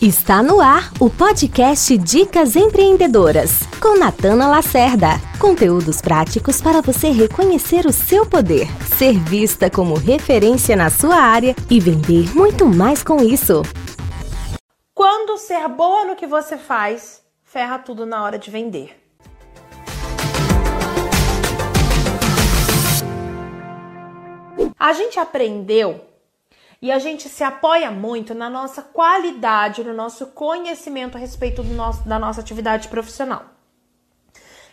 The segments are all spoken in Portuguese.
Está no ar o podcast Dicas Empreendedoras, com Natana Lacerda. Conteúdos práticos para você reconhecer o seu poder, ser vista como referência na sua área e vender muito mais com isso. Quando ser boa no que você faz, ferra tudo na hora de vender. A gente aprendeu e a gente se apoia muito na nossa qualidade, no nosso conhecimento a respeito nosso, da nossa atividade profissional.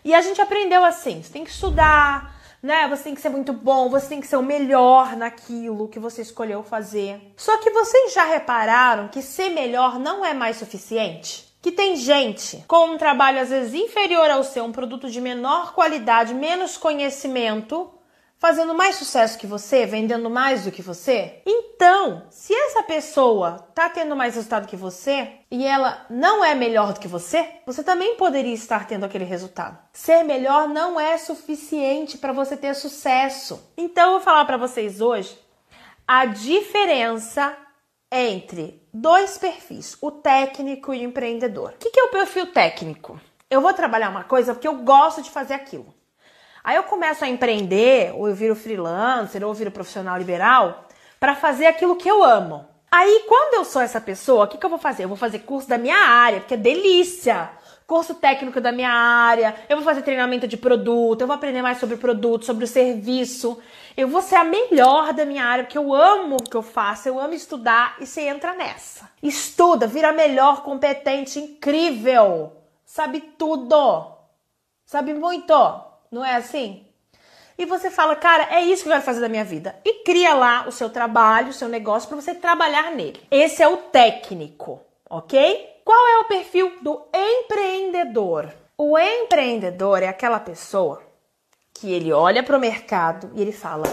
E a gente aprendeu assim: você tem que estudar, né? Você tem que ser muito bom, você tem que ser o melhor naquilo que você escolheu fazer. Só que vocês já repararam que ser melhor não é mais suficiente? Que tem gente com um trabalho às vezes inferior ao seu, um produto de menor qualidade, menos conhecimento, fazendo mais sucesso que você, vendendo mais do que você? Então, se essa pessoa tá tendo mais resultado que você e ela não é melhor do que você, você também poderia estar tendo aquele resultado. Ser melhor não é suficiente para você ter sucesso. Então, eu vou falar para vocês hoje a diferença entre dois perfis, o técnico e o empreendedor. O que é o perfil técnico? Eu vou trabalhar uma coisa porque eu gosto de fazer aquilo. Aí eu começo a empreender, ou eu viro freelancer, ou eu viro profissional liberal, para fazer aquilo que eu amo. Aí, quando eu sou essa pessoa, o que, que eu vou fazer? Eu vou fazer curso da minha área, porque é delícia! Curso técnico da minha área, eu vou fazer treinamento de produto, eu vou aprender mais sobre produto, sobre o serviço. Eu vou ser a melhor da minha área, porque eu amo o que eu faço, eu amo estudar e você entra nessa. Estuda, vira melhor, competente, incrível, sabe tudo, sabe muito. Não é assim? E você fala, cara, é isso que eu quero fazer da minha vida. E cria lá o seu trabalho, o seu negócio para você trabalhar nele. Esse é o técnico, ok? Qual é o perfil do empreendedor? O empreendedor é aquela pessoa que ele olha para o mercado e ele fala: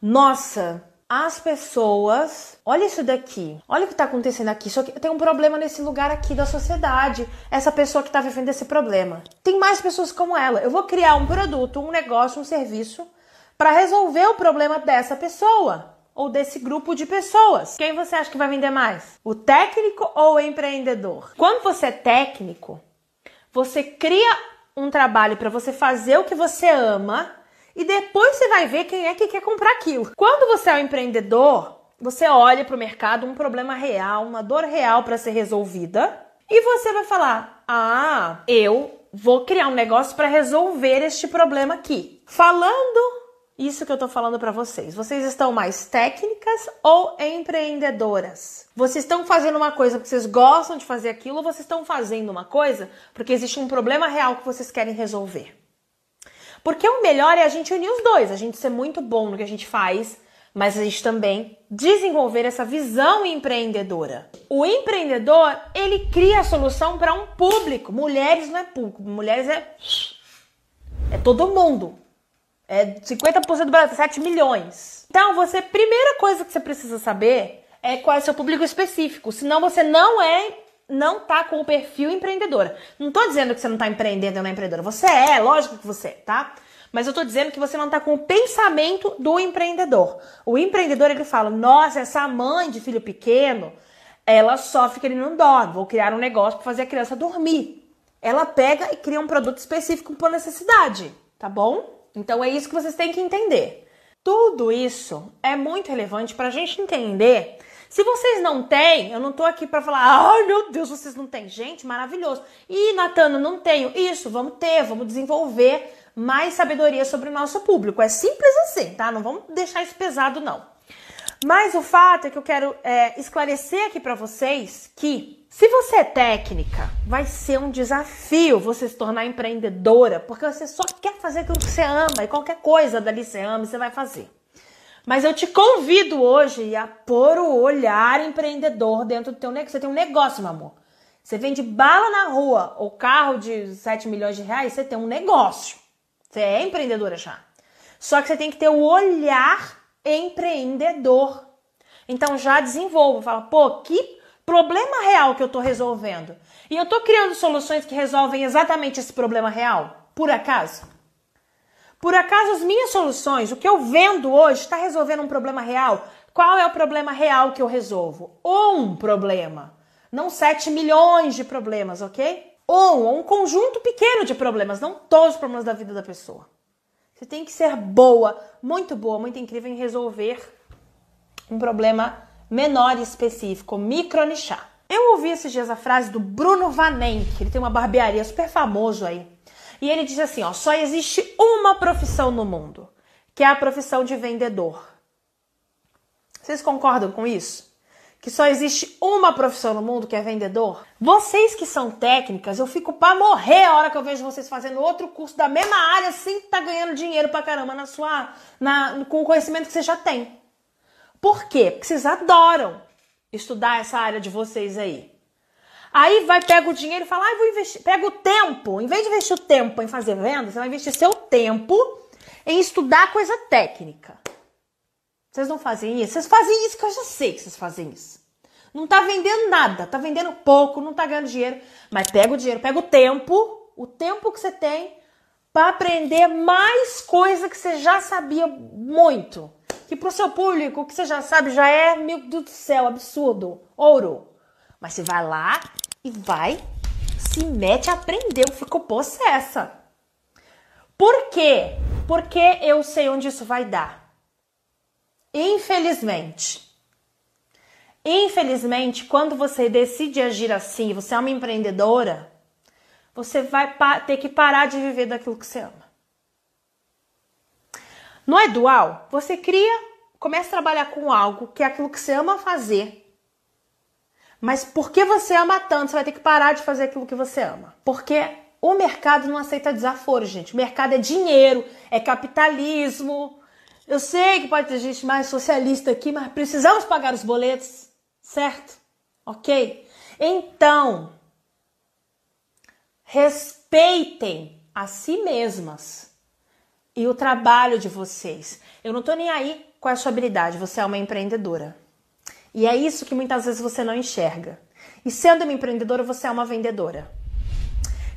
Nossa, as pessoas. Olha isso daqui. Olha o que está acontecendo aqui. Só que tem um problema nesse lugar aqui da sociedade. Essa pessoa que está vivendo esse problema. Tem mais pessoas como ela. Eu vou criar um produto, um negócio, um serviço para resolver o problema dessa pessoa ou desse grupo de pessoas. Quem você acha que vai vender mais? O técnico ou o empreendedor? Quando você é técnico, você cria um trabalho para você fazer o que você ama e depois você vai ver quem é que quer comprar aquilo. Quando você é um empreendedor, você olha para o mercado um problema real, uma dor real para ser resolvida e você vai falar: "Ah, eu vou criar um negócio para resolver este problema aqui". Falando isso que eu tô falando para vocês. Vocês estão mais técnicas ou empreendedoras? Vocês estão fazendo uma coisa porque vocês gostam de fazer aquilo ou vocês estão fazendo uma coisa porque existe um problema real que vocês querem resolver? Porque o melhor é a gente unir os dois, a gente ser muito bom no que a gente faz, mas a gente também desenvolver essa visão empreendedora. O empreendedor, ele cria a solução para um público. Mulheres não é público, mulheres é é todo mundo. É 50% do Brasil, 7 milhões. Então, você, primeira coisa que você precisa saber é qual é o seu público específico. Senão você não é não tá com o perfil empreendedora. Não tô dizendo que você não tá empreendendo ou não é empreendedora. Você é, lógico que você é, tá? Mas eu tô dizendo que você não tá com o pensamento do empreendedor. O empreendedor, ele fala, nossa, essa mãe de filho pequeno, ela sofre que ele não dorme. Vou criar um negócio para fazer a criança dormir. Ela pega e cria um produto específico por necessidade, tá bom? Então é isso que vocês têm que entender. Tudo isso é muito relevante para a gente entender se vocês não têm, eu não tô aqui para falar, ai meu Deus, vocês não têm. Gente, maravilhoso. E Natana, não tenho. Isso, vamos ter, vamos desenvolver mais sabedoria sobre o nosso público. É simples assim, tá? Não vamos deixar isso pesado, não. Mas o fato é que eu quero é, esclarecer aqui para vocês que se você é técnica, vai ser um desafio você se tornar empreendedora, porque você só quer fazer aquilo que você ama e qualquer coisa dali você ama, você vai fazer. Mas eu te convido hoje a pôr o olhar empreendedor dentro do teu negócio. Você tem um negócio, meu amor. Você vende bala na rua ou carro de 7 milhões de reais, você tem um negócio. Você é empreendedora já. Só que você tem que ter o olhar empreendedor. Então já desenvolva, fala, pô, que problema real que eu tô resolvendo. E eu tô criando soluções que resolvem exatamente esse problema real, por acaso? Por acaso as minhas soluções, o que eu vendo hoje, está resolvendo um problema real? Qual é o problema real que eu resolvo? Um problema. Não 7 milhões de problemas, ok? Ou um conjunto pequeno de problemas, não todos os problemas da vida da pessoa. Você tem que ser boa, muito boa, muito incrível em resolver um problema menor e específico, micronichar. Eu ouvi esses dias a frase do Bruno Vanen, que ele tem uma barbearia super famoso aí. E ele diz assim, ó, só existe uma profissão no mundo, que é a profissão de vendedor. Vocês concordam com isso? que só existe uma profissão no mundo que é vendedor? Vocês que são técnicas, eu fico para morrer a hora que eu vejo vocês fazendo outro curso da mesma área sem tá ganhando dinheiro pra caramba na sua, na, com o conhecimento que você já tem. Por quê? Porque vocês adoram estudar essa área de vocês aí. Aí vai, pega o dinheiro e fala, ah, vou investir. Pega o tempo. Em vez de investir o tempo em fazer venda, você vai investir seu tempo em estudar coisa técnica. Vocês não fazem isso? Vocês fazem isso que eu já sei que vocês fazem isso. Não tá vendendo nada, tá vendendo pouco, não tá ganhando dinheiro, mas pega o dinheiro, pega o tempo, o tempo que você tem para aprender mais coisa que você já sabia muito. Que pro seu público, o que você já sabe já é, meu Deus do céu, absurdo, ouro. Mas você vai lá e vai, se mete a aprender, eu fico possessa. Por quê? Porque eu sei onde isso vai dar. Infelizmente, infelizmente, quando você decide agir assim, você é uma empreendedora, você vai ter que parar de viver daquilo que você ama. No é dual, você cria, começa a trabalhar com algo que é aquilo que você ama fazer. Mas porque você ama tanto, você vai ter que parar de fazer aquilo que você ama. Porque o mercado não aceita desaforo, gente. O mercado é dinheiro, é capitalismo, eu sei que pode ter gente mais socialista aqui, mas precisamos pagar os boletos, certo? Ok? Então, respeitem a si mesmas e o trabalho de vocês. Eu não tô nem aí com a sua habilidade, você é uma empreendedora. E é isso que muitas vezes você não enxerga. E sendo uma empreendedora, você é uma vendedora.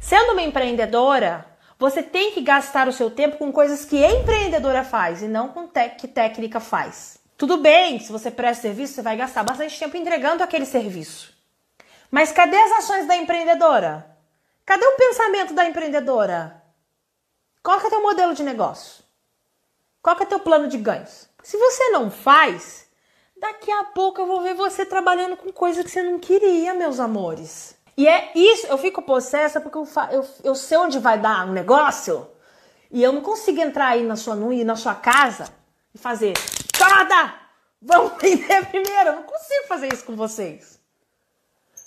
Sendo uma empreendedora, você tem que gastar o seu tempo com coisas que a empreendedora faz e não com te que técnica faz. Tudo bem, se você presta serviço, você vai gastar bastante tempo entregando aquele serviço. Mas cadê as ações da empreendedora? Cadê o pensamento da empreendedora? Qual é o teu modelo de negócio? Qual é o teu plano de ganhos? Se você não faz, daqui a pouco eu vou ver você trabalhando com coisa que você não queria, meus amores. E é isso, eu fico possessa porque eu, eu, eu sei onde vai dar um negócio e eu não consigo entrar aí na sua, na sua casa e fazer, Toda! Vamos vender primeiro. Eu não consigo fazer isso com vocês.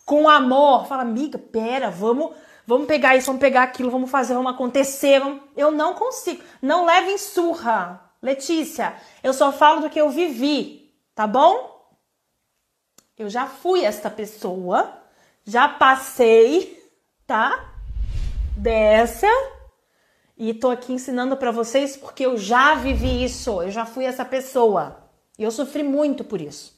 Com amor, fala, amiga, pera, vamos, vamos pegar isso, vamos pegar aquilo, vamos fazer, vamos acontecer. Vamos... Eu não consigo. Não leve em surra. Letícia, eu só falo do que eu vivi, tá bom? Eu já fui esta pessoa já passei, tá? Dessa e tô aqui ensinando para vocês porque eu já vivi isso, eu já fui essa pessoa e eu sofri muito por isso.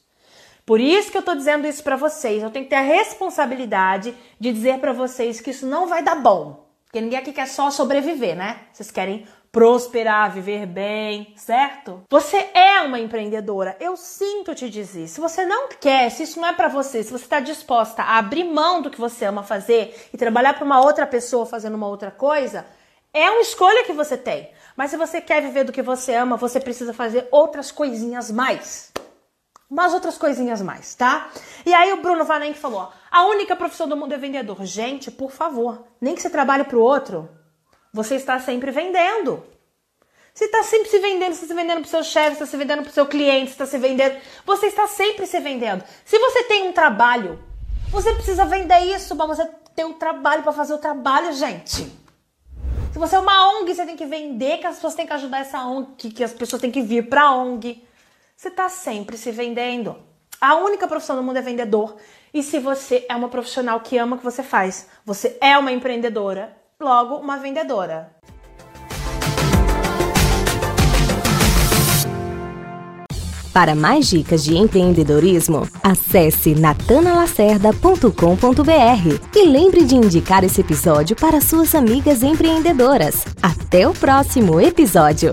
Por isso que eu tô dizendo isso para vocês. Eu tenho que ter a responsabilidade de dizer para vocês que isso não vai dar bom. Porque ninguém aqui quer só sobreviver, né? Vocês querem prosperar, viver bem, certo? Você é uma empreendedora. Eu sinto te dizer. Se você não quer, se isso não é para você, se você está disposta a abrir mão do que você ama fazer e trabalhar para uma outra pessoa fazendo uma outra coisa, é uma escolha que você tem. Mas se você quer viver do que você ama, você precisa fazer outras coisinhas mais. Umas outras coisinhas mais, tá? E aí o Bruno Vanen falou: a única profissão do mundo é vendedor. Gente, por favor, nem que você trabalhe para o outro, você está sempre vendendo. Você está sempre se vendendo, você está se vendendo para o seu chefe, está se vendendo para o seu cliente, está se vendendo. Você está sempre se vendendo. Se você tem um trabalho, você precisa vender isso para você ter um trabalho para fazer o trabalho, gente. Se você é uma ONG, você tem que vender, que as pessoas têm que ajudar essa ONG, que as pessoas têm que vir para a ONG. Você está sempre se vendendo. A única profissão do mundo é vendedor. E se você é uma profissional que ama o que você faz, você é uma empreendedora, logo uma vendedora. Para mais dicas de empreendedorismo, acesse natanalacerda.com.br e lembre de indicar esse episódio para suas amigas empreendedoras. Até o próximo episódio!